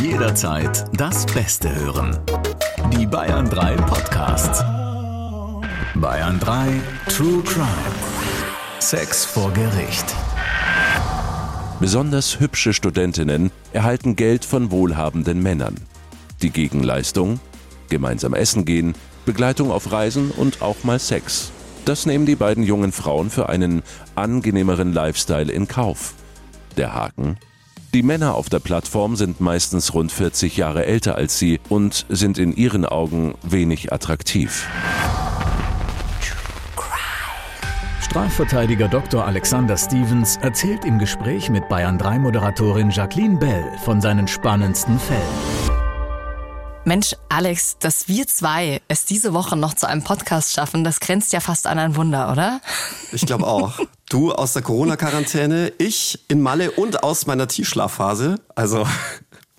Jederzeit das Beste hören. Die Bayern 3 Podcasts. Bayern 3 True Crime. Sex vor Gericht. Besonders hübsche Studentinnen erhalten Geld von wohlhabenden Männern. Die Gegenleistung? Gemeinsam essen gehen, Begleitung auf Reisen und auch mal Sex. Das nehmen die beiden jungen Frauen für einen angenehmeren Lifestyle in Kauf. Der Haken? Die Männer auf der Plattform sind meistens rund 40 Jahre älter als sie und sind in ihren Augen wenig attraktiv. Strafverteidiger Dr. Alexander Stevens erzählt im Gespräch mit Bayern 3 Moderatorin Jacqueline Bell von seinen spannendsten Fällen. Mensch, Alex, dass wir zwei es diese Woche noch zu einem Podcast schaffen, das grenzt ja fast an ein Wunder, oder? Ich glaube auch. Du aus der Corona-Quarantäne, ich in Malle und aus meiner Tiefschlafphase. Also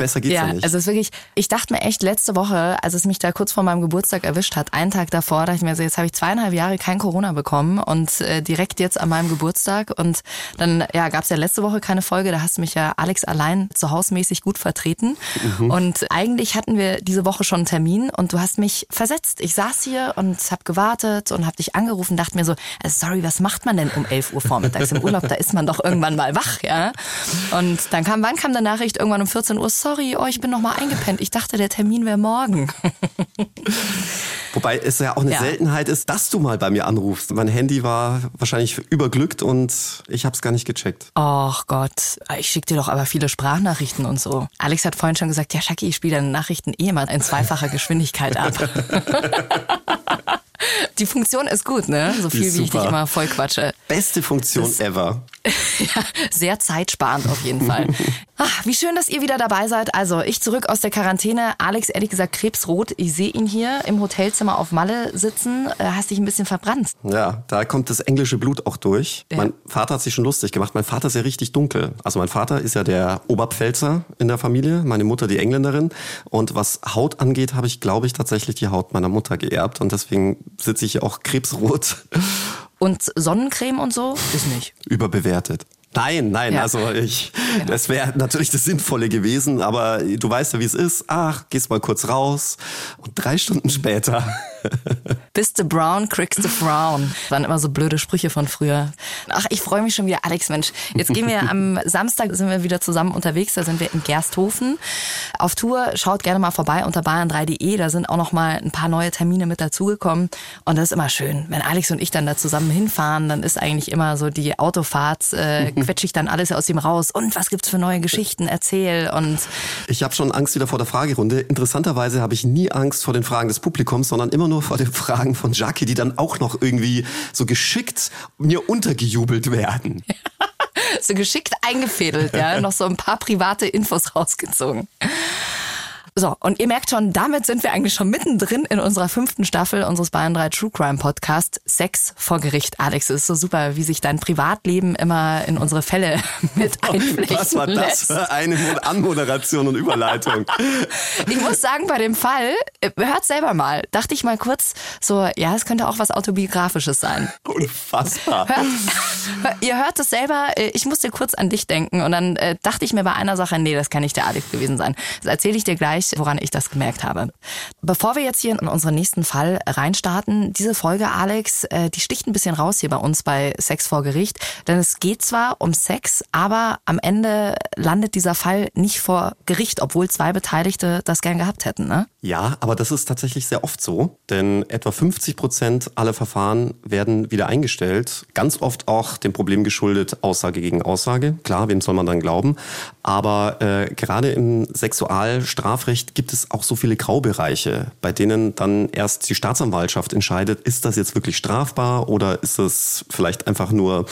Besser geht's ja, ja nicht. Also es ist wirklich, ich dachte mir echt letzte Woche, als es mich da kurz vor meinem Geburtstag erwischt hat, einen Tag davor, dachte ich mir so, jetzt habe ich zweieinhalb Jahre kein Corona bekommen und äh, direkt jetzt an meinem Geburtstag. Und dann ja, gab es ja letzte Woche keine Folge, da hast du mich ja Alex allein zu hausmäßig gut vertreten. Mhm. Und eigentlich hatten wir diese Woche schon einen Termin und du hast mich versetzt. Ich saß hier und habe gewartet und habe dich angerufen, dachte mir so, also sorry, was macht man denn um 11 Uhr vormittags im Urlaub? Da ist man doch irgendwann mal wach, ja. Und dann kam, wann kam der Nachricht? Irgendwann um 14 Uhr, sorry, sorry, oh, ich bin noch mal eingepennt. Ich dachte, der Termin wäre morgen. Wobei es ja auch eine ja. Seltenheit ist, dass du mal bei mir anrufst. Mein Handy war wahrscheinlich überglückt und ich habe es gar nicht gecheckt. Och Gott, ich schicke dir doch aber viele Sprachnachrichten und so. Alex hat vorhin schon gesagt, ja Shaki, ich spiele deine Nachrichten eh mal in zweifacher Geschwindigkeit ab. Die Funktion ist gut, ne? So viel wie ich dich immer voll quatsche. Beste Funktion das, ever. ja, sehr zeitsparend auf jeden Fall. Ach, wie schön, dass ihr wieder dabei seid. Also, ich zurück aus der Quarantäne. Alex, ehrlich gesagt, krebsrot. Ich sehe ihn hier im Hotelzimmer auf Malle sitzen. Äh, hast dich ein bisschen verbrannt. Ja, da kommt das englische Blut auch durch. Ja. Mein Vater hat sich schon lustig gemacht. Mein Vater ist ja richtig dunkel. Also, mein Vater ist ja der Oberpfälzer in der Familie, meine Mutter die Engländerin. Und was Haut angeht, habe ich, glaube ich, tatsächlich die Haut meiner Mutter geerbt. Und deswegen sitze ich auch krebsrot. Und Sonnencreme und so ist nicht. Überbewertet. Nein, nein, ja. also ich, genau. das wäre natürlich das Sinnvolle gewesen, aber du weißt ja, wie es ist. Ach, gehst mal kurz raus und drei Stunden später Bist du brown, kriegst du frown. Das waren immer so blöde Sprüche von früher. Ach, ich freue mich schon wieder. Alex, Mensch, jetzt gehen wir am Samstag, sind wir wieder zusammen unterwegs. Da sind wir in Gersthofen auf Tour. Schaut gerne mal vorbei unter bayern3.de. Da sind auch noch mal ein paar neue Termine mit dazugekommen. Und das ist immer schön. Wenn Alex und ich dann da zusammen hinfahren, dann ist eigentlich immer so die Autofahrt, äh, quetsche ich dann alles aus ihm raus. Und was gibt's für neue Geschichten? Erzähl. Und ich habe schon Angst wieder vor der Fragerunde. Interessanterweise habe ich nie Angst vor den Fragen des Publikums, sondern immer nur vor den Fragen von Jackie, die dann auch noch irgendwie so geschickt mir untergejubelt werden. so geschickt eingefädelt, ja, noch so ein paar private Infos rausgezogen. So, und ihr merkt schon, damit sind wir eigentlich schon mittendrin in unserer fünften Staffel unseres Bayern 3 True Crime Podcast Sex vor Gericht. Alex, es ist so super, wie sich dein Privatleben immer in unsere Fälle mit einflechten Was war das für eine Anmoderation und Überleitung? ich muss sagen, bei dem Fall, äh, hört selber mal, dachte ich mal kurz so, ja, es könnte auch was Autobiografisches sein. Unfassbar. Hört, ihr hört es selber, äh, ich musste kurz an dich denken und dann äh, dachte ich mir bei einer Sache, nee, das kann nicht der Alex gewesen sein. Das erzähle ich dir gleich gleich, woran ich das gemerkt habe. Bevor wir jetzt hier in unseren nächsten Fall reinstarten, diese Folge, Alex, äh, die sticht ein bisschen raus hier bei uns bei Sex vor Gericht. Denn es geht zwar um Sex, aber am Ende landet dieser Fall nicht vor Gericht, obwohl zwei Beteiligte das gern gehabt hätten, ne? Ja, aber das ist tatsächlich sehr oft so. Denn etwa 50 Prozent aller Verfahren werden wieder eingestellt. Ganz oft auch dem Problem geschuldet, Aussage gegen Aussage. Klar, wem soll man dann glauben? Aber äh, gerade im Sexualstrafrecht Strafrecht gibt es auch so viele Graubereiche, bei denen dann erst die Staatsanwaltschaft entscheidet, ist das jetzt wirklich strafbar oder ist es vielleicht einfach nur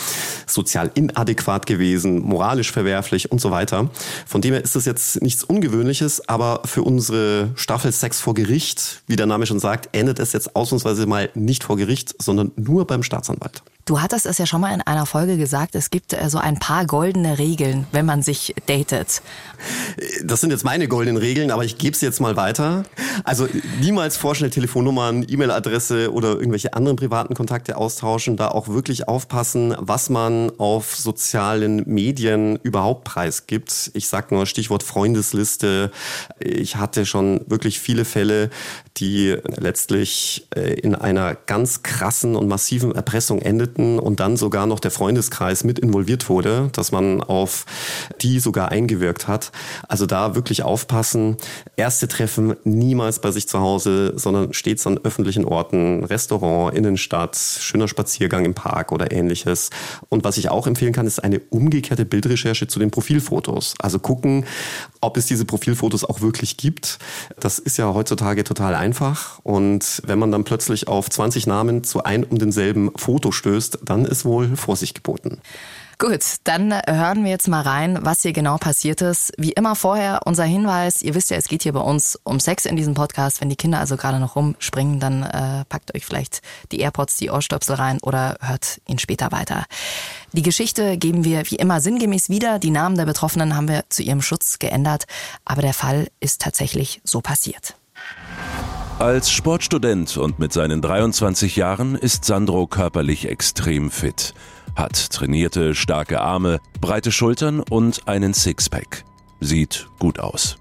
sozial inadäquat gewesen, moralisch verwerflich und so weiter. Von dem her ist das jetzt nichts Ungewöhnliches, aber für unsere Staffel Sex vor Gericht, wie der Name schon sagt, endet es jetzt ausnahmsweise mal nicht vor Gericht, sondern nur beim Staatsanwalt. Du hattest es ja schon mal in einer Folge gesagt, es gibt äh, so ein paar goldene Regeln, wenn man sich datet. Das sind jetzt meine goldenen Regeln, aber ich gebe es jetzt mal weiter. Also niemals vorschnell Telefonnummern, E-Mail-Adresse oder irgendwelche anderen privaten Kontakte austauschen. Da auch wirklich aufpassen, was man auf sozialen Medien überhaupt preisgibt. Ich sag nur Stichwort Freundesliste. Ich hatte schon wirklich viele Fälle, die letztlich äh, in einer ganz krassen und massiven Erpressung endeten und dann sogar noch der Freundeskreis mit involviert wurde, dass man auf die sogar eingewirkt hat. Also da wirklich aufpassen. Erste Treffen niemals bei sich zu Hause, sondern stets an öffentlichen Orten, Restaurant, Innenstadt, schöner Spaziergang im Park oder ähnliches. Und was ich auch empfehlen kann, ist eine umgekehrte Bildrecherche zu den Profilfotos. Also gucken, ob es diese Profilfotos auch wirklich gibt. Das ist ja heutzutage total einfach. Und wenn man dann plötzlich auf 20 Namen zu ein um denselben Foto stößt, dann ist wohl Vorsicht geboten. Gut, dann hören wir jetzt mal rein, was hier genau passiert ist. Wie immer vorher unser Hinweis, ihr wisst ja, es geht hier bei uns um Sex in diesem Podcast. Wenn die Kinder also gerade noch rumspringen, dann äh, packt euch vielleicht die AirPods, die Ohrstöpsel rein oder hört ihn später weiter. Die Geschichte geben wir wie immer sinngemäß wieder. Die Namen der Betroffenen haben wir zu ihrem Schutz geändert, aber der Fall ist tatsächlich so passiert. Als Sportstudent und mit seinen 23 Jahren ist Sandro körperlich extrem fit hat trainierte, starke Arme, breite Schultern und einen Sixpack. Sieht gut aus.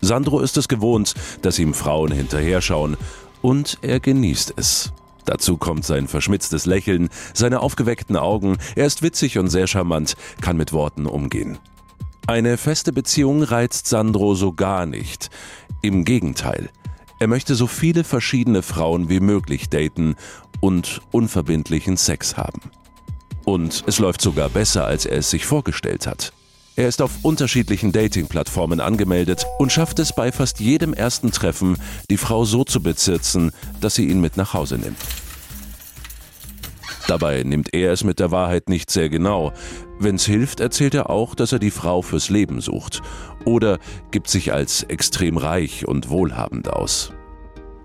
Sandro ist es gewohnt, dass ihm Frauen hinterher schauen und er genießt es. Dazu kommt sein verschmitztes Lächeln, seine aufgeweckten Augen, er ist witzig und sehr charmant, kann mit Worten umgehen. Eine feste Beziehung reizt Sandro so gar nicht. Im Gegenteil, er möchte so viele verschiedene Frauen wie möglich daten und unverbindlichen Sex haben. Und es läuft sogar besser, als er es sich vorgestellt hat. Er ist auf unterschiedlichen Dating-Plattformen angemeldet und schafft es bei fast jedem ersten Treffen, die Frau so zu bezirzen, dass sie ihn mit nach Hause nimmt. Dabei nimmt er es mit der Wahrheit nicht sehr genau. Wenn's hilft, erzählt er auch, dass er die Frau fürs Leben sucht. Oder gibt sich als extrem reich und wohlhabend aus.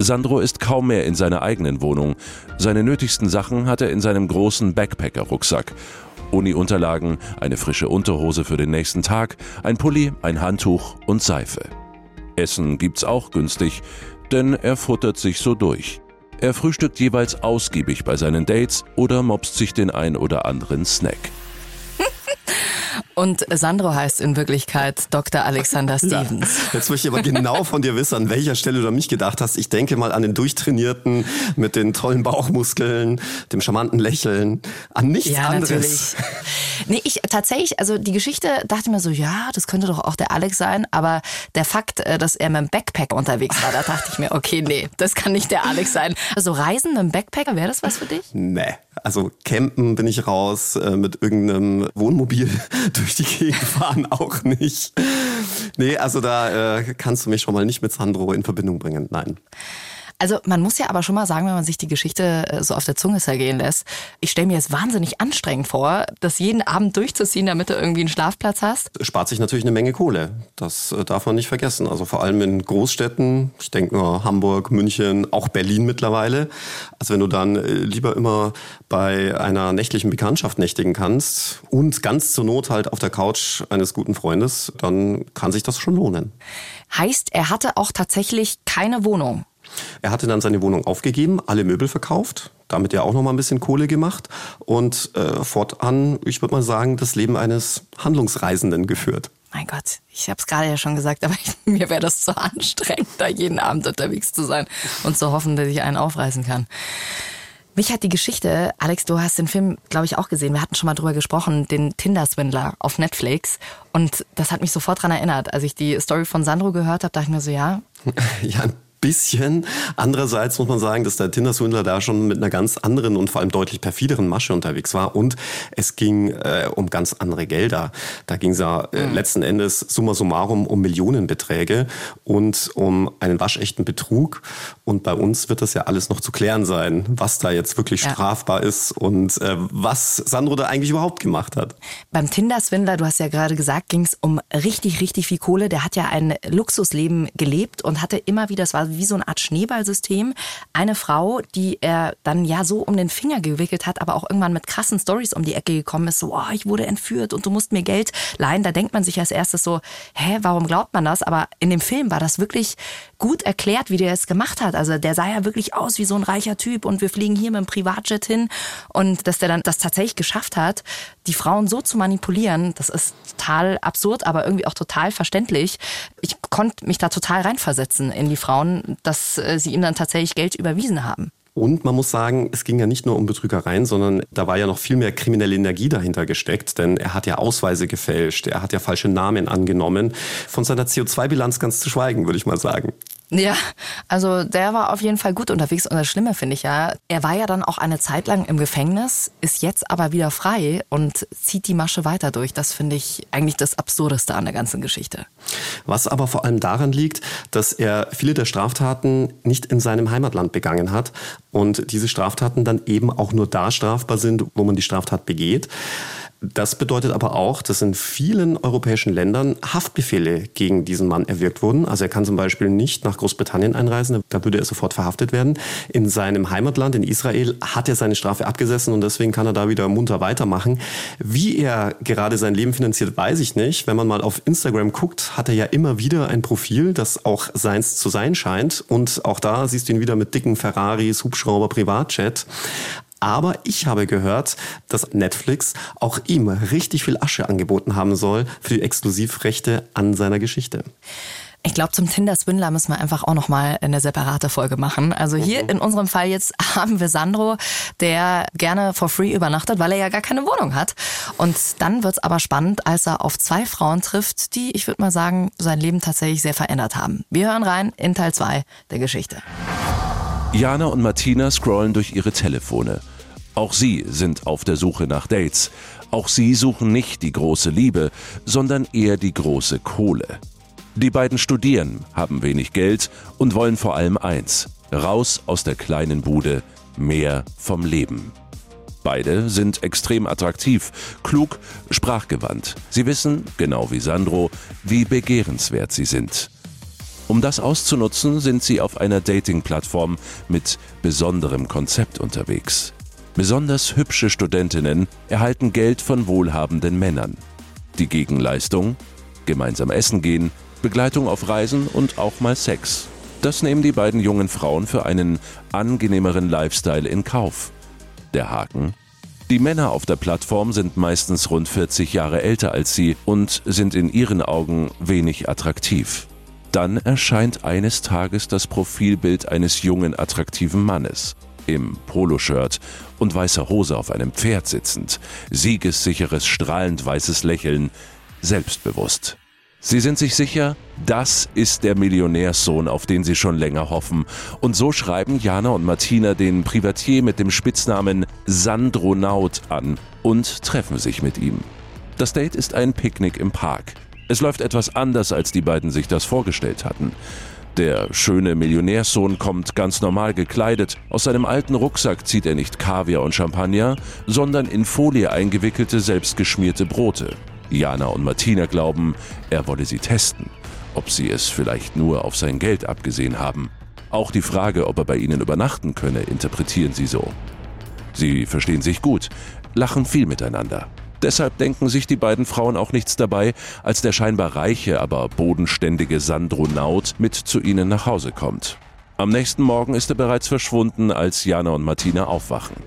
Sandro ist kaum mehr in seiner eigenen Wohnung. Seine nötigsten Sachen hat er in seinem großen Backpacker-Rucksack. Uni-Unterlagen, eine frische Unterhose für den nächsten Tag, ein Pulli, ein Handtuch und Seife. Essen gibt's auch günstig, denn er futtert sich so durch. Er frühstückt jeweils ausgiebig bei seinen Dates oder mobst sich den ein oder anderen Snack. Und Sandro heißt in Wirklichkeit Dr. Alexander Stevens. Ja, jetzt möchte ich aber genau von dir wissen, an welcher Stelle du an mich gedacht hast. Ich denke mal an den Durchtrainierten mit den tollen Bauchmuskeln, dem charmanten Lächeln, an nichts ja, anderes. Natürlich. Nee, ich tatsächlich, also die Geschichte dachte mir so, ja, das könnte doch auch der Alex sein, aber der Fakt, äh, dass er mit dem Backpack unterwegs war, da dachte ich mir, okay, nee, das kann nicht der Alex sein. Also Reisen mit dem Backpacker, wäre das was für dich? Nee. Also campen bin ich raus, äh, mit irgendeinem Wohnmobil durch die Gegend fahren auch nicht. Nee, also da äh, kannst du mich schon mal nicht mit Sandro in Verbindung bringen. Nein. Also man muss ja aber schon mal sagen, wenn man sich die Geschichte äh, so auf der Zunge zergehen lässt, ich stelle mir es wahnsinnig anstrengend vor, das jeden Abend durchzuziehen, damit du irgendwie einen Schlafplatz hast. Spart sich natürlich eine Menge Kohle. Das äh, darf man nicht vergessen. Also vor allem in Großstädten, ich denke nur Hamburg, München, auch Berlin mittlerweile. Also wenn du dann äh, lieber immer bei einer nächtlichen Bekanntschaft nächtigen kannst und ganz zur Not halt auf der Couch eines guten Freundes, dann kann sich das schon lohnen. Heißt, er hatte auch tatsächlich keine Wohnung. Er hatte dann seine Wohnung aufgegeben, alle Möbel verkauft, damit ja auch noch mal ein bisschen Kohle gemacht und äh, fortan, ich würde mal sagen, das Leben eines Handlungsreisenden geführt. Mein Gott, ich habe es gerade ja schon gesagt, aber ich, mir wäre das zu anstrengend, da jeden Abend unterwegs zu sein und zu hoffen, dass ich einen aufreißen kann. Mich hat die Geschichte, Alex, du hast den Film, glaube ich, auch gesehen. Wir hatten schon mal drüber gesprochen, den Tinder-Swindler auf Netflix. Und das hat mich sofort daran erinnert. Als ich die Story von Sandro gehört habe, dachte ich mir so, ja. ja, bisschen. Andererseits muss man sagen, dass der Tinder-Swindler da schon mit einer ganz anderen und vor allem deutlich perfideren Masche unterwegs war. Und es ging äh, um ganz andere Gelder. Da ging es ja äh, mhm. letzten Endes summa summarum um Millionenbeträge und um einen waschechten Betrug. Und bei uns wird das ja alles noch zu klären sein, was da jetzt wirklich ja. strafbar ist und äh, was Sandro da eigentlich überhaupt gemacht hat. Beim Tinder-Swindler, du hast ja gerade gesagt, ging es um richtig, richtig viel Kohle. Der hat ja ein Luxusleben gelebt und hatte immer wieder, es war wie so eine Art Schneeballsystem. Eine Frau, die er dann ja so um den Finger gewickelt hat, aber auch irgendwann mit krassen Stories um die Ecke gekommen ist, so, oh, ich wurde entführt und du musst mir Geld leihen. Da denkt man sich als erstes so, hä, warum glaubt man das? Aber in dem Film war das wirklich gut erklärt, wie der es gemacht hat. Also der sah ja wirklich aus wie so ein reicher Typ und wir fliegen hier mit dem Privatjet hin und dass der dann das tatsächlich geschafft hat, die Frauen so zu manipulieren, das ist total absurd, aber irgendwie auch total verständlich. Ich konnte mich da total reinversetzen in die Frauen, dass äh, sie ihm dann tatsächlich Geld überwiesen haben. Und man muss sagen, es ging ja nicht nur um Betrügereien, sondern da war ja noch viel mehr kriminelle Energie dahinter gesteckt, denn er hat ja Ausweise gefälscht, er hat ja falsche Namen angenommen. Von seiner CO2-Bilanz ganz zu schweigen, würde ich mal sagen. Ja, also der war auf jeden Fall gut unterwegs und das Schlimme finde ich ja, er war ja dann auch eine Zeit lang im Gefängnis, ist jetzt aber wieder frei und zieht die Masche weiter durch. Das finde ich eigentlich das Absurdeste an der ganzen Geschichte. Was aber vor allem daran liegt, dass er viele der Straftaten nicht in seinem Heimatland begangen hat und diese Straftaten dann eben auch nur da strafbar sind, wo man die Straftat begeht. Das bedeutet aber auch, dass in vielen europäischen Ländern Haftbefehle gegen diesen Mann erwirkt wurden. Also er kann zum Beispiel nicht nach Großbritannien einreisen, da würde er sofort verhaftet werden. In seinem Heimatland, in Israel, hat er seine Strafe abgesessen und deswegen kann er da wieder munter weitermachen. Wie er gerade sein Leben finanziert, weiß ich nicht. Wenn man mal auf Instagram guckt, hat er ja immer wieder ein Profil, das auch seins zu sein scheint. Und auch da siehst du ihn wieder mit dicken Ferraris, Hubschrauber, Privatchat. Aber ich habe gehört, dass Netflix auch ihm richtig viel Asche angeboten haben soll für die Exklusivrechte an seiner Geschichte. Ich glaube, zum Tinder-Swindler müssen wir einfach auch nochmal eine separate Folge machen. Also hier mhm. in unserem Fall jetzt haben wir Sandro, der gerne for free übernachtet, weil er ja gar keine Wohnung hat. Und dann wird's aber spannend, als er auf zwei Frauen trifft, die, ich würde mal sagen, sein Leben tatsächlich sehr verändert haben. Wir hören rein in Teil 2 der Geschichte. Jana und Martina scrollen durch ihre Telefone. Auch sie sind auf der Suche nach Dates. Auch sie suchen nicht die große Liebe, sondern eher die große Kohle. Die beiden studieren, haben wenig Geld und wollen vor allem eins: raus aus der kleinen Bude, mehr vom Leben. Beide sind extrem attraktiv, klug, sprachgewandt. Sie wissen, genau wie Sandro, wie begehrenswert sie sind. Um das auszunutzen, sind sie auf einer Dating-Plattform mit besonderem Konzept unterwegs. Besonders hübsche Studentinnen erhalten Geld von wohlhabenden Männern. Die Gegenleistung? Gemeinsam essen gehen, Begleitung auf Reisen und auch mal Sex. Das nehmen die beiden jungen Frauen für einen angenehmeren Lifestyle in Kauf. Der Haken? Die Männer auf der Plattform sind meistens rund 40 Jahre älter als sie und sind in ihren Augen wenig attraktiv. Dann erscheint eines Tages das Profilbild eines jungen, attraktiven Mannes. Im Poloshirt und weißer Hose auf einem Pferd sitzend, siegessicheres, strahlend weißes Lächeln, selbstbewusst. Sie sind sich sicher, das ist der Millionärssohn, auf den sie schon länger hoffen. Und so schreiben Jana und Martina den Privatier mit dem Spitznamen Sandronaut an und treffen sich mit ihm. Das Date ist ein Picknick im Park. Es läuft etwas anders, als die beiden sich das vorgestellt hatten. Der schöne Millionärssohn kommt ganz normal gekleidet. Aus seinem alten Rucksack zieht er nicht Kaviar und Champagner, sondern in Folie eingewickelte, selbstgeschmierte Brote. Jana und Martina glauben, er wolle sie testen, ob sie es vielleicht nur auf sein Geld abgesehen haben. Auch die Frage, ob er bei ihnen übernachten könne, interpretieren sie so. Sie verstehen sich gut, lachen viel miteinander. Deshalb denken sich die beiden Frauen auch nichts dabei, als der scheinbar reiche, aber bodenständige Sandronaut mit zu ihnen nach Hause kommt. Am nächsten Morgen ist er bereits verschwunden, als Jana und Martina aufwachen.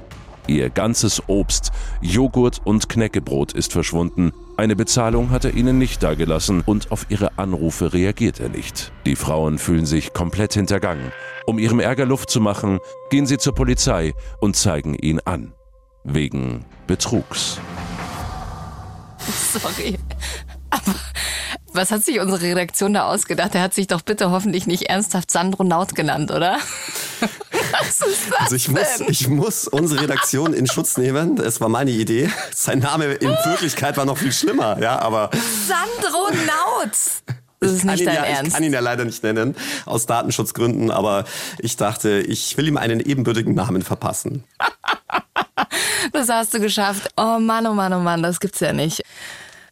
Ihr ganzes Obst, Joghurt und Knäckebrot ist verschwunden. Eine Bezahlung hat er ihnen nicht dagelassen und auf ihre Anrufe reagiert er nicht. Die Frauen fühlen sich komplett hintergangen. Um ihrem Ärger Luft zu machen, gehen sie zur Polizei und zeigen ihn an. Wegen Betrugs. Sorry. Aber was hat sich unsere Redaktion da ausgedacht? Er hat sich doch bitte hoffentlich nicht ernsthaft Sandro Naut genannt, oder? Was ist das also ich denn? muss, ich muss unsere Redaktion in Schutz nehmen. Es war meine Idee. Sein Name in Wirklichkeit war noch viel schlimmer, ja, aber. Sandro Naut! Das ist nicht dein ja, Ernst. Ich kann ihn ja leider nicht nennen, aus Datenschutzgründen, aber ich dachte, ich will ihm einen ebenbürtigen Namen verpassen. Das hast du geschafft. Oh Mann, oh Mann, oh Mann, das gibt's ja nicht.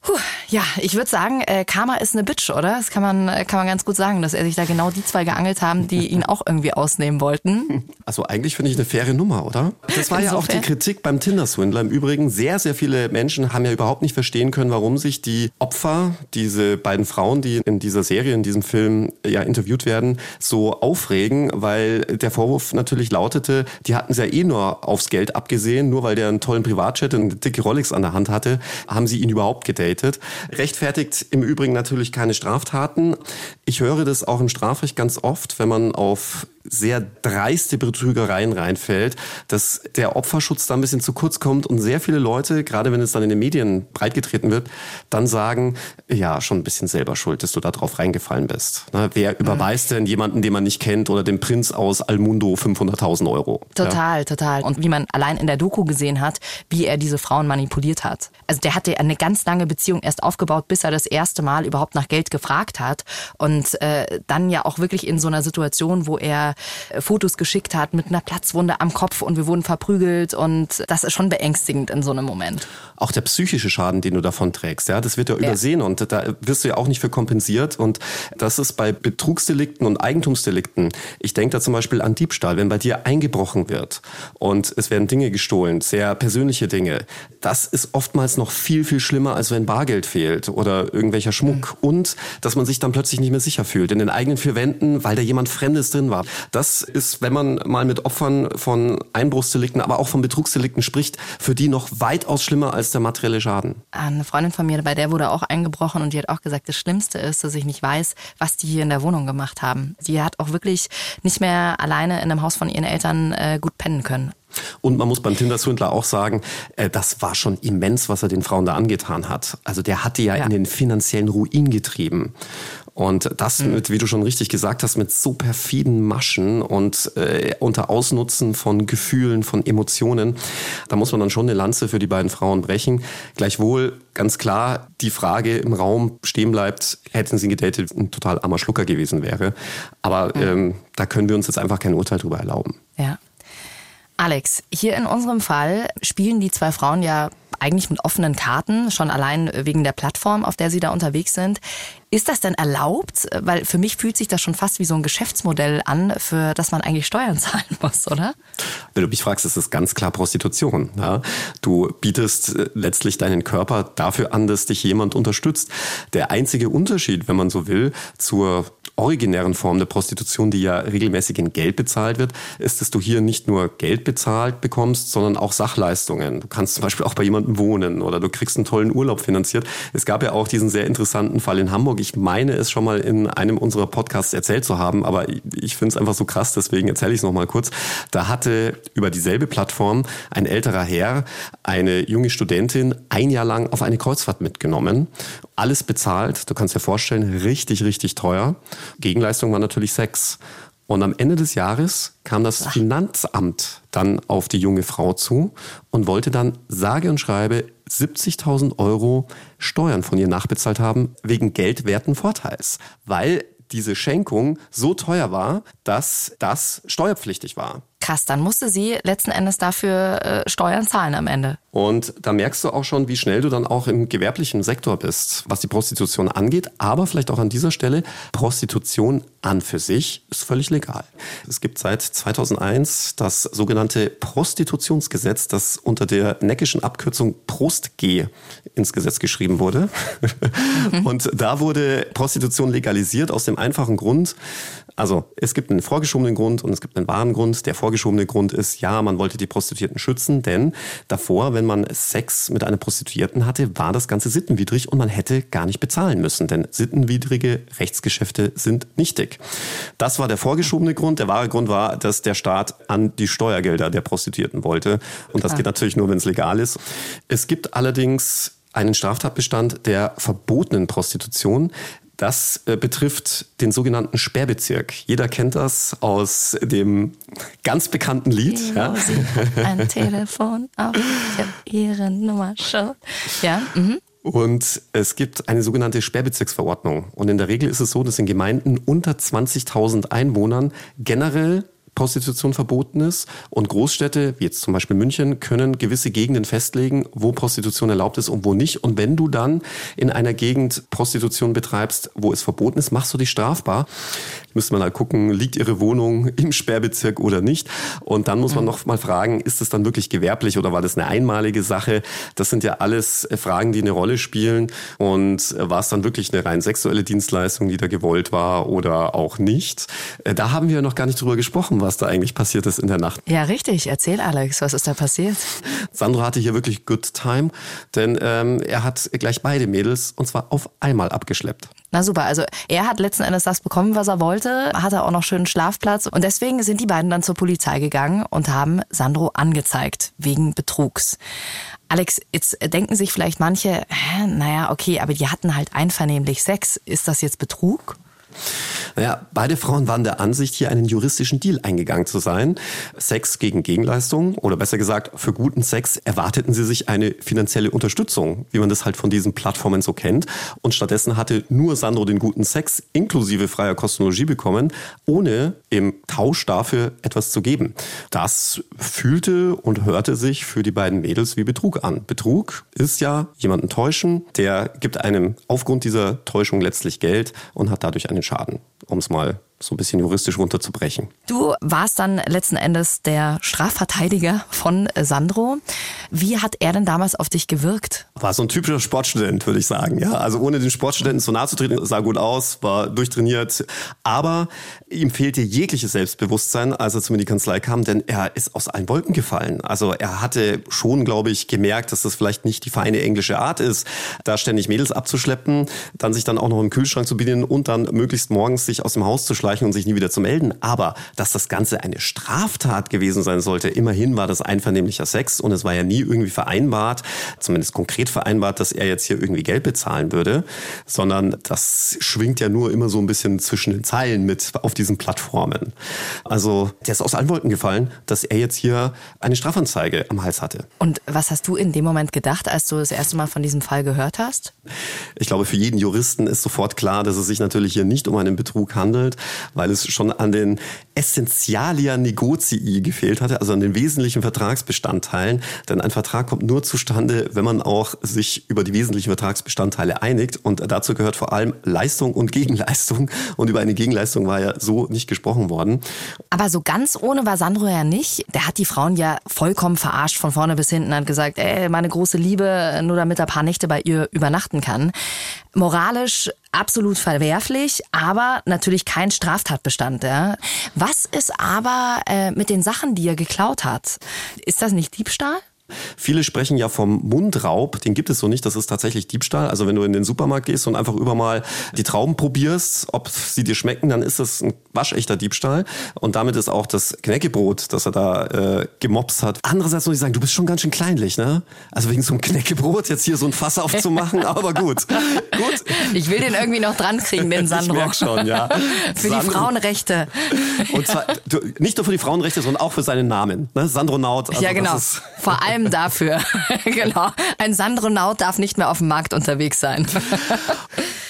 Puh, ja, ich würde sagen, äh, Karma ist eine Bitch, oder? Das kann man, äh, kann man ganz gut sagen, dass er sich da genau die zwei geangelt haben, die ihn auch irgendwie ausnehmen wollten. Also eigentlich finde ich eine faire Nummer, oder? Das war ja auch die Kritik beim Tinder-Swindler. Im Übrigen, sehr, sehr viele Menschen haben ja überhaupt nicht verstehen können, warum sich die Opfer, diese beiden Frauen, die in dieser Serie, in diesem Film ja interviewt werden, so aufregen, weil der Vorwurf natürlich lautete, die hatten sie ja eh nur aufs Geld abgesehen, nur weil der einen tollen Privatjet und eine dicke Rolex an der Hand hatte, haben sie ihn überhaupt gedatet gedatet. Rechtfertigt im Übrigen natürlich keine Straftaten. Ich höre das auch im Strafrecht ganz oft, wenn man auf sehr dreiste Betrügereien reinfällt, dass der Opferschutz da ein bisschen zu kurz kommt und sehr viele Leute, gerade wenn es dann in den Medien breitgetreten wird, dann sagen, ja, schon ein bisschen selber schuld, dass du da drauf reingefallen bist. Na, wer überweist denn jemanden, den man nicht kennt oder dem Prinz aus Almundo 500.000 Euro? Total, ja. total. Und wie man allein in der Doku gesehen hat, wie er diese Frauen manipuliert hat. Also der hatte eine ganz lange Beziehung erst aufgebaut, bis er das erste Mal überhaupt nach Geld gefragt hat und äh, dann ja auch wirklich in so einer Situation, wo er äh, Fotos geschickt hat mit einer Platzwunde am Kopf und wir wurden verprügelt und das ist schon beängstigend in so einem Moment. Auch der psychische Schaden, den du davon trägst, ja, das wird ja, ja. übersehen und da wirst du ja auch nicht für kompensiert und das ist bei Betrugsdelikten und Eigentumsdelikten. Ich denke da zum Beispiel an Diebstahl, wenn bei dir eingebrochen wird und es werden Dinge gestohlen, sehr persönliche Dinge. Das ist oftmals noch viel, viel schlimmer, als wenn Bargeld fehlt oder irgendwelcher Schmuck mhm. und dass man sich dann plötzlich nicht mehr sicher fühlt in den eigenen vier Wänden, weil da jemand Fremdes drin war. Das ist, wenn man mal mit Opfern von Einbruchsdelikten, aber auch von Betrugsdelikten spricht, für die noch weitaus schlimmer als der materielle Schaden. Eine Freundin von mir, bei der wurde auch eingebrochen und die hat auch gesagt, das Schlimmste ist, dass ich nicht weiß, was die hier in der Wohnung gemacht haben. Sie hat auch wirklich nicht mehr alleine in einem Haus von ihren Eltern äh, gut pennen können. Und man muss beim Tinder-Swindler auch sagen, äh, das war schon immens, was er den Frauen da angetan hat. Also der hatte ja, ja. in den finanziellen Ruin getrieben. Und das mhm. mit, wie du schon richtig gesagt hast, mit so perfiden Maschen und äh, unter Ausnutzen von Gefühlen, von Emotionen, da muss man dann schon eine Lanze für die beiden Frauen brechen. Gleichwohl ganz klar die Frage im Raum stehen bleibt, hätten sie gedatet, ein total armer Schlucker gewesen wäre. Aber mhm. ähm, da können wir uns jetzt einfach kein Urteil drüber erlauben. Ja. Alex, hier in unserem Fall spielen die zwei Frauen ja eigentlich mit offenen Karten, schon allein wegen der Plattform, auf der sie da unterwegs sind. Ist das denn erlaubt? Weil für mich fühlt sich das schon fast wie so ein Geschäftsmodell an, für das man eigentlich Steuern zahlen muss, oder? Wenn du mich fragst, ist es ganz klar Prostitution. Ja? Du bietest äh, letztlich deinen Körper dafür an, dass dich jemand unterstützt. Der einzige Unterschied, wenn man so will, zur originären Form der Prostitution, die ja regelmäßig in Geld bezahlt wird, ist, dass du hier nicht nur Geld bezahlt bekommst, sondern auch Sachleistungen. Du kannst zum Beispiel auch bei jemandem wohnen oder du kriegst einen tollen Urlaub finanziert. Es gab ja auch diesen sehr interessanten Fall in Hamburg. Ich meine es schon mal in einem unserer Podcasts erzählt zu haben, aber ich finde es einfach so krass, deswegen erzähle ich es nochmal kurz. Da hatte über dieselbe Plattform ein älterer Herr eine junge Studentin ein Jahr lang auf eine Kreuzfahrt mitgenommen. Alles bezahlt. Du kannst dir vorstellen, richtig, richtig teuer. Gegenleistung war natürlich Sex. Und am Ende des Jahres kam das. Finanzamt dann auf die junge Frau zu und wollte dann sage und schreibe 70.000 Euro Steuern von ihr nachbezahlt haben wegen geldwerten Vorteils, weil diese Schenkung so teuer war, dass das steuerpflichtig war. Krass, dann musste sie letzten Endes dafür äh, Steuern zahlen am Ende. Und da merkst du auch schon, wie schnell du dann auch im gewerblichen Sektor bist, was die Prostitution angeht. Aber vielleicht auch an dieser Stelle, Prostitution an für sich ist völlig legal. Es gibt seit 2001 das sogenannte Prostitutionsgesetz, das unter der neckischen Abkürzung ProstG ins Gesetz geschrieben wurde. Und da wurde Prostitution legalisiert aus dem einfachen Grund, also es gibt einen vorgeschobenen Grund und es gibt einen wahren Grund. Der vorgeschobene Grund ist, ja, man wollte die Prostituierten schützen, denn davor, wenn man Sex mit einer Prostituierten hatte, war das Ganze sittenwidrig und man hätte gar nicht bezahlen müssen, denn sittenwidrige Rechtsgeschäfte sind nichtig. Das war der vorgeschobene Grund. Der wahre Grund war, dass der Staat an die Steuergelder der Prostituierten wollte. Und das geht natürlich nur, wenn es legal ist. Es gibt allerdings einen Straftatbestand der verbotenen Prostitution. Das äh, betrifft den sogenannten Sperrbezirk. Jeder kennt das aus dem ganz bekannten Lied. Ja. Ein Telefon auf, ich habe Ihre Nummer schon. Ja. Mhm. Und es gibt eine sogenannte Sperrbezirksverordnung. Und in der Regel ist es so, dass in Gemeinden unter 20.000 Einwohnern generell Prostitution verboten ist. Und Großstädte, wie jetzt zum Beispiel München, können gewisse Gegenden festlegen, wo Prostitution erlaubt ist und wo nicht. Und wenn du dann in einer Gegend Prostitution betreibst, wo es verboten ist, machst du dich strafbar. Müsste man halt gucken, liegt ihre Wohnung im Sperrbezirk oder nicht. Und dann muss man mhm. noch mal fragen, ist es dann wirklich gewerblich oder war das eine einmalige Sache? Das sind ja alles Fragen, die eine Rolle spielen. Und war es dann wirklich eine rein sexuelle Dienstleistung, die da gewollt war oder auch nicht? Äh, da haben wir noch gar nicht drüber gesprochen, was da eigentlich passiert ist in der Nacht. Ja, richtig. Erzähl, Alex, was ist da passiert? Sandro hatte hier wirklich good time, denn ähm, er hat gleich beide Mädels und zwar auf einmal abgeschleppt. Na super, also er hat letzten Endes das bekommen, was er wollte, hatte auch noch schönen Schlafplatz und deswegen sind die beiden dann zur Polizei gegangen und haben Sandro angezeigt wegen Betrugs. Alex, jetzt denken sich vielleicht manche, hä, naja, okay, aber die hatten halt einvernehmlich Sex. Ist das jetzt Betrug? Naja, beide Frauen waren der Ansicht, hier einen juristischen Deal eingegangen zu sein. Sex gegen Gegenleistung oder besser gesagt, für guten Sex erwarteten sie sich eine finanzielle Unterstützung, wie man das halt von diesen Plattformen so kennt. Und stattdessen hatte nur Sandro den guten Sex inklusive freier Kosmologie bekommen, ohne im Tausch dafür etwas zu geben. Das fühlte und hörte sich für die beiden Mädels wie Betrug an. Betrug ist ja jemanden täuschen, der gibt einem aufgrund dieser Täuschung letztlich Geld und hat dadurch einen Schaden um es mal so ein bisschen juristisch runterzubrechen. Du warst dann letzten Endes der Strafverteidiger von Sandro. Wie hat er denn damals auf dich gewirkt? War so ein typischer Sportstudent, würde ich sagen. Ja, also ohne den Sportstudenten so nahe zu treten, sah gut aus, war durchtrainiert. Aber ihm fehlte jegliches Selbstbewusstsein, als er zu mir in die Kanzlei kam, denn er ist aus allen Wolken gefallen. Also er hatte schon, glaube ich, gemerkt, dass das vielleicht nicht die feine englische Art ist, da ständig Mädels abzuschleppen, dann sich dann auch noch im Kühlschrank zu bedienen und dann möglichst morgens sich aus dem Haus zu schleichen schleichen und sich nie wieder zu melden. Aber dass das Ganze eine Straftat gewesen sein sollte, immerhin war das einvernehmlicher Sex und es war ja nie irgendwie vereinbart, zumindest konkret vereinbart, dass er jetzt hier irgendwie Geld bezahlen würde, sondern das schwingt ja nur immer so ein bisschen zwischen den Zeilen mit auf diesen Plattformen. Also der ist aus allen Wolken gefallen, dass er jetzt hier eine Strafanzeige am Hals hatte. Und was hast du in dem Moment gedacht, als du das erste Mal von diesem Fall gehört hast? Ich glaube, für jeden Juristen ist sofort klar, dass es sich natürlich hier nicht um einen Betrug handelt, weil es schon an den Essentialia Negozii gefehlt hatte, also an den wesentlichen Vertragsbestandteilen. Denn ein Vertrag kommt nur zustande, wenn man auch sich über die wesentlichen Vertragsbestandteile einigt. Und dazu gehört vor allem Leistung und Gegenleistung. Und über eine Gegenleistung war ja so nicht gesprochen worden. Aber so ganz ohne war Sandro ja nicht. Der hat die Frauen ja vollkommen verarscht von vorne bis hinten, hat gesagt, ey, meine große Liebe, nur damit er paar Nächte bei ihr übernachten kann. Moralisch absolut verwerflich, aber natürlich kein Straftatbestand. Ja. Was ist aber äh, mit den Sachen, die er geklaut hat? Ist das nicht Diebstahl? Viele sprechen ja vom Mundraub, den gibt es so nicht, das ist tatsächlich Diebstahl. Also wenn du in den Supermarkt gehst und einfach über mal die Trauben probierst, ob sie dir schmecken, dann ist das ein waschechter Diebstahl. Und damit ist auch das Knäckebrot, das er da äh, gemobst hat. Andererseits muss ich sagen, du bist schon ganz schön kleinlich, ne? Also wegen so einem Knäckebrot jetzt hier so ein Fass aufzumachen, aber gut. gut. Ich will den irgendwie noch dran kriegen, den Sandro. Ich merk schon, ja. für Sandro. die Frauenrechte. Und zwar nicht nur für die Frauenrechte, sondern auch für seinen Namen. Ne? Sandronaut. Also ja, genau. Vor allem dafür. genau. Ein Sandronaut darf nicht mehr auf dem Markt unterwegs sein.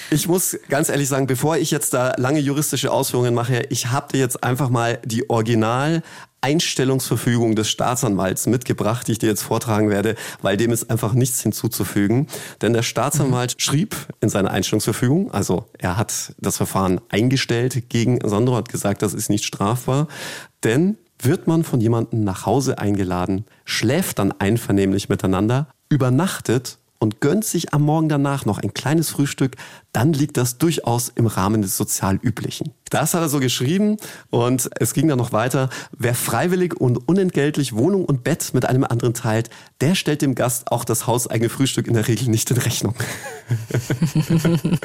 Ich muss ganz ehrlich sagen, bevor ich jetzt da lange juristische Ausführungen mache, ich habe dir jetzt einfach mal die Original Einstellungsverfügung des Staatsanwalts mitgebracht, die ich dir jetzt vortragen werde, weil dem ist einfach nichts hinzuzufügen. Denn der Staatsanwalt mhm. schrieb in seiner Einstellungsverfügung, also er hat das Verfahren eingestellt gegen Sandro, hat gesagt, das ist nicht strafbar, denn wird man von jemandem nach Hause eingeladen, schläft dann einvernehmlich miteinander, übernachtet und gönnt sich am Morgen danach noch ein kleines Frühstück, dann liegt das durchaus im Rahmen des sozial üblichen. Das hat er so geschrieben und es ging dann noch weiter. Wer freiwillig und unentgeltlich Wohnung und Bett mit einem anderen teilt, der stellt dem Gast auch das hauseigene Frühstück in der Regel nicht in Rechnung.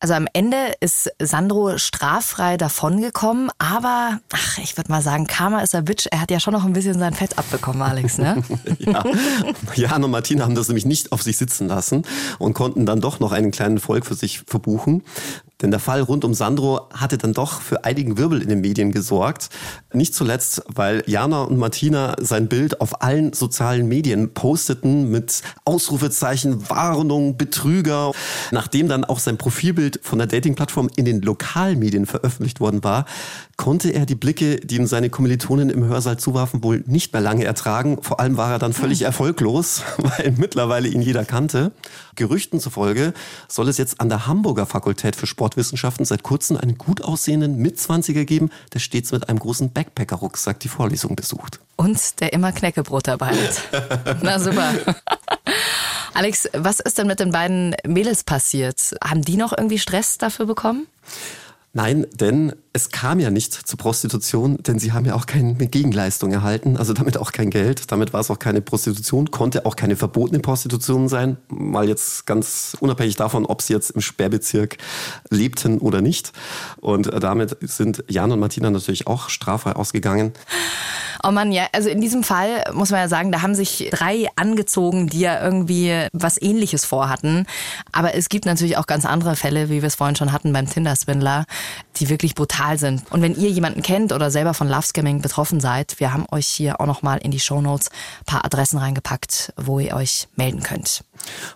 Also am Ende ist Sandro straffrei davongekommen, aber ach, ich würde mal sagen, Karma ist a Bitch. Er hat ja schon noch ein bisschen sein Fett abbekommen, Alex, ne? ja. Jan und Martina haben das nämlich nicht auf sich sitzen lassen und konnten dann doch noch einen kleinen Volk für sich verbuchen. Denn der Fall rund um Sandro hatte dann doch für einigen Wirbel in den Medien gesorgt. Nicht zuletzt, weil Jana und Martina sein Bild auf allen sozialen Medien posteten mit Ausrufezeichen, Warnung, Betrüger. Nachdem dann auch sein Profilbild von der Dating-Plattform in den Lokalmedien veröffentlicht worden war, konnte er die Blicke, die ihm seine Kommilitonen im Hörsaal zuwarfen, wohl nicht mehr lange ertragen. Vor allem war er dann völlig erfolglos, weil mittlerweile ihn jeder kannte. Gerüchten zufolge soll es jetzt an der Hamburger Fakultät für Sportwissenschaften seit kurzem einen gut aussehenden Mitzwanziger geben, der stets mit einem großen Backpacker-Rucksack die Vorlesung besucht. Und der immer Knäckebrot dabei hat. Na super. Alex, was ist denn mit den beiden Mädels passiert? Haben die noch irgendwie Stress dafür bekommen? Nein, denn es kam ja nicht zur Prostitution, denn sie haben ja auch keine Gegenleistung erhalten, also damit auch kein Geld. Damit war es auch keine Prostitution, konnte auch keine verbotene Prostitution sein, mal jetzt ganz unabhängig davon, ob sie jetzt im Sperrbezirk lebten oder nicht. Und damit sind Jan und Martina natürlich auch straffrei ausgegangen. Oh Mann, ja, also in diesem Fall muss man ja sagen, da haben sich drei angezogen, die ja irgendwie was ähnliches vorhatten. Aber es gibt natürlich auch ganz andere Fälle, wie wir es vorhin schon hatten beim Tinder-Swindler, die wirklich brutal sind. Und wenn ihr jemanden kennt oder selber von Love Scamming betroffen seid, wir haben euch hier auch nochmal in die Show Notes paar Adressen reingepackt, wo ihr euch melden könnt.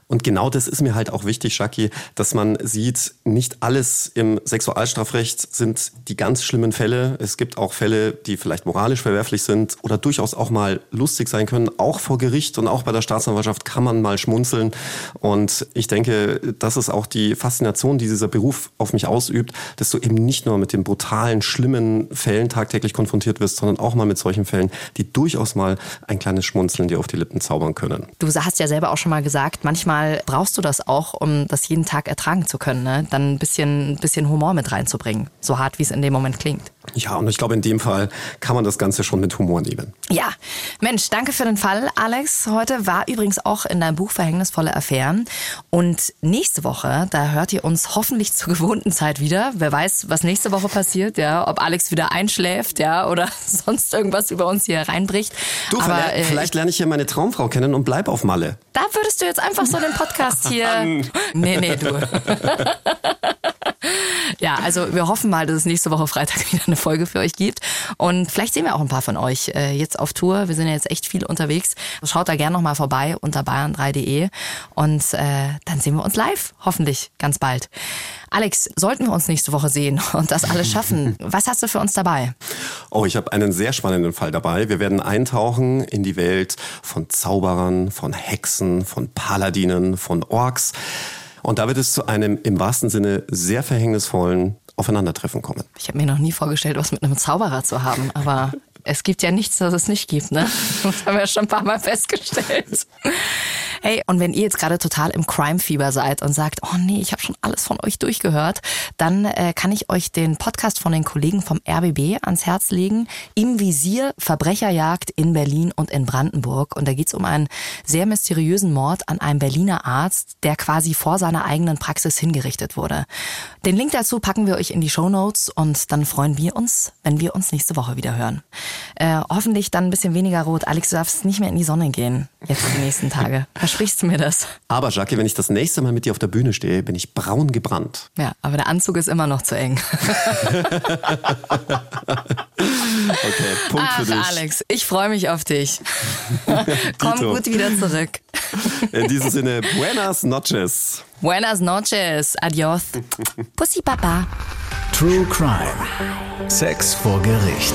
Und genau das ist mir halt auch wichtig, Shaki, dass man sieht, nicht alles im Sexualstrafrecht sind die ganz schlimmen Fälle. Es gibt auch Fälle, die vielleicht moralisch verwerflich sind oder durchaus auch mal lustig sein können. Auch vor Gericht und auch bei der Staatsanwaltschaft kann man mal schmunzeln. Und ich denke, das ist auch die Faszination, die dieser Beruf auf mich ausübt, dass du eben nicht nur mit den brutalen, schlimmen Fällen tagtäglich konfrontiert wirst, sondern auch mal mit solchen Fällen, die durchaus mal ein kleines Schmunzeln dir auf die Lippen zaubern können. Du hast ja selber auch schon mal gesagt, gesagt, manchmal brauchst du das auch, um das jeden Tag ertragen zu können. Ne? Dann ein bisschen, bisschen Humor mit reinzubringen, so hart wie es in dem Moment klingt. Ja, und ich glaube, in dem Fall kann man das Ganze schon mit Humor nehmen. Ja, Mensch, danke für den Fall, Alex. Heute war übrigens auch in deinem Buch Verhängnisvolle Affären. Und nächste Woche, da hört ihr uns hoffentlich zur gewohnten Zeit wieder. Wer weiß, was nächste Woche passiert, ja, ob Alex wieder einschläft, ja, oder sonst irgendwas über uns hier reinbricht. Du, Aber, vielleicht, äh, vielleicht lerne ich hier meine Traumfrau kennen und bleib auf Malle. Da würdest du jetzt einfach so den Podcast hier. nee, nee, du. ja, also wir hoffen mal, dass es nächste Woche Freitag wieder eine Folge für euch gibt. Und vielleicht sehen wir auch ein paar von euch äh, jetzt auf Tour. Wir sind ja jetzt echt viel unterwegs. Schaut da gerne nochmal vorbei unter bayern3.de und äh, dann sehen wir uns live, hoffentlich ganz bald. Alex, sollten wir uns nächste Woche sehen und das alles schaffen, was hast du für uns dabei? Oh, ich habe einen sehr spannenden Fall dabei. Wir werden eintauchen in die Welt von Zauberern, von Hexen, von Paladinen, von Orks. Und da wird es zu einem im wahrsten Sinne sehr verhängnisvollen Aufeinandertreffen kommen. Ich habe mir noch nie vorgestellt, was mit einem Zauberer zu haben, aber es gibt ja nichts, das es nicht gibt, ne? Das haben wir schon ein paar Mal festgestellt. Hey, und wenn ihr jetzt gerade total im Crime-Fieber seid und sagt, oh nee, ich habe schon alles von euch durchgehört, dann äh, kann ich euch den Podcast von den Kollegen vom RBB ans Herz legen. Im Visier Verbrecherjagd in Berlin und in Brandenburg. Und da geht's um einen sehr mysteriösen Mord an einem Berliner Arzt, der quasi vor seiner eigenen Praxis hingerichtet wurde. Den Link dazu packen wir euch in die Show Notes und dann freuen wir uns, wenn wir uns nächste Woche wieder hören. Äh, hoffentlich dann ein bisschen weniger rot. Alex, du darfst nicht mehr in die Sonne gehen jetzt die nächsten Tage. Versprichst du mir das? Aber Jackie, wenn ich das nächste Mal mit dir auf der Bühne stehe, bin ich braun gebrannt. Ja, aber der Anzug ist immer noch zu eng. okay, Punkt Ach, für dich. Alex, ich freue mich auf dich. Komm Dito. gut wieder zurück. In diesem Sinne, buenas noches. Buenas noches. Adios. Pussy Papa. True Crime. Sex vor Gericht.